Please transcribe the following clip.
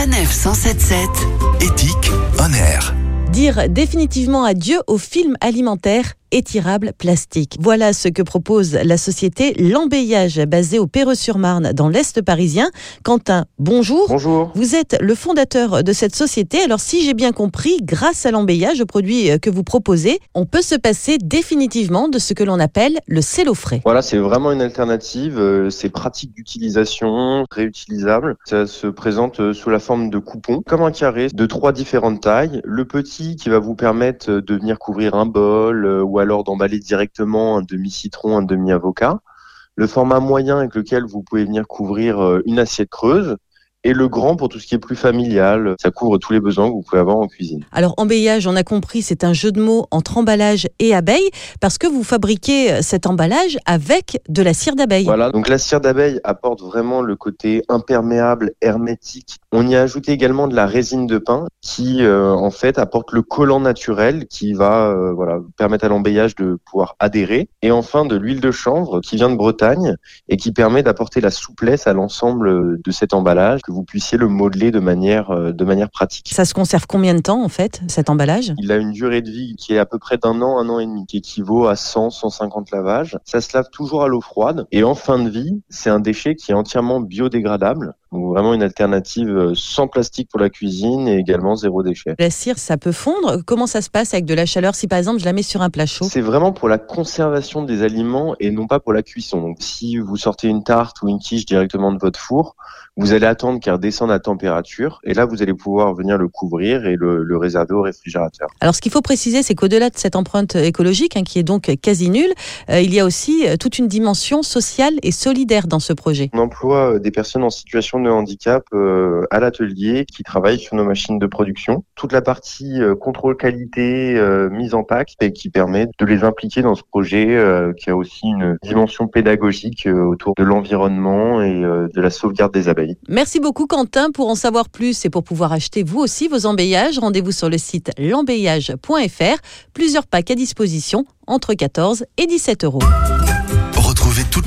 Sanef 177. Éthique on air. Dire définitivement adieu aux films alimentaires étirable plastique. Voilà ce que propose la société L'Embeyage, basée au Perreux-sur-Marne, dans l'Est parisien. Quentin, bonjour. Bonjour. Vous êtes le fondateur de cette société. Alors, si j'ai bien compris, grâce à l'embeyage, le produit que vous proposez, on peut se passer définitivement de ce que l'on appelle le cello frais. Voilà, c'est vraiment une alternative. Euh, c'est pratique d'utilisation, réutilisable. Ça se présente euh, sous la forme de coupons, comme un carré de trois différentes tailles. Le petit qui va vous permettre de venir couvrir un bol euh, alors d'emballer directement un demi-citron, un demi-avocat. Le format moyen avec lequel vous pouvez venir couvrir euh, une assiette creuse et le grand pour tout ce qui est plus familial. Ça couvre tous les besoins que vous pouvez avoir en cuisine. Alors, emballage, on a compris, c'est un jeu de mots entre emballage et abeille, parce que vous fabriquez cet emballage avec de la cire d'abeille. Voilà, donc la cire d'abeille apporte vraiment le côté imperméable, hermétique. On y a ajouté également de la résine de pin qui, euh, en fait, apporte le collant naturel qui va euh, voilà, permettre à l'emballage de pouvoir adhérer. Et enfin, de l'huile de chanvre qui vient de Bretagne et qui permet d'apporter la souplesse à l'ensemble de cet emballage vous puissiez le modeler de manière, euh, de manière pratique. Ça se conserve combien de temps en fait, cet emballage? Il a une durée de vie qui est à peu près d'un an, un an et demi, qui équivaut à 100, 150 lavages. Ça se lave toujours à l'eau froide et en fin de vie, c'est un déchet qui est entièrement biodégradable. Donc vraiment une alternative euh, sans plastique pour la cuisine et également zéro déchet. La cire, ça peut fondre. Comment ça se passe avec de la chaleur si par exemple je la mets sur un plat chaud? C'est vraiment pour la conservation des aliments et non pas pour la cuisson. Donc si vous sortez une tarte ou une quiche directement de votre four, vous allez attendre qu'elle descende à température et là vous allez pouvoir venir le couvrir et le, le réserver au réfrigérateur. Alors ce qu'il faut préciser, c'est qu'au-delà de cette empreinte écologique hein, qui est donc quasi nulle, euh, il y a aussi euh, toute une dimension sociale et solidaire dans ce projet. On emploie euh, des personnes en situation de handicap euh, à l'atelier qui travaillent sur nos machines de production. Toute la partie euh, contrôle qualité, euh, mise en pack et qui permet de les impliquer dans ce projet qui a aussi une dimension pédagogique autour de l'environnement et de la sauvegarde des abeilles. Merci beaucoup Quentin. Pour en savoir plus et pour pouvoir acheter vous aussi vos emballages, rendez-vous sur le site l'emballage.fr. Plusieurs packs à disposition entre 14 et 17 euros.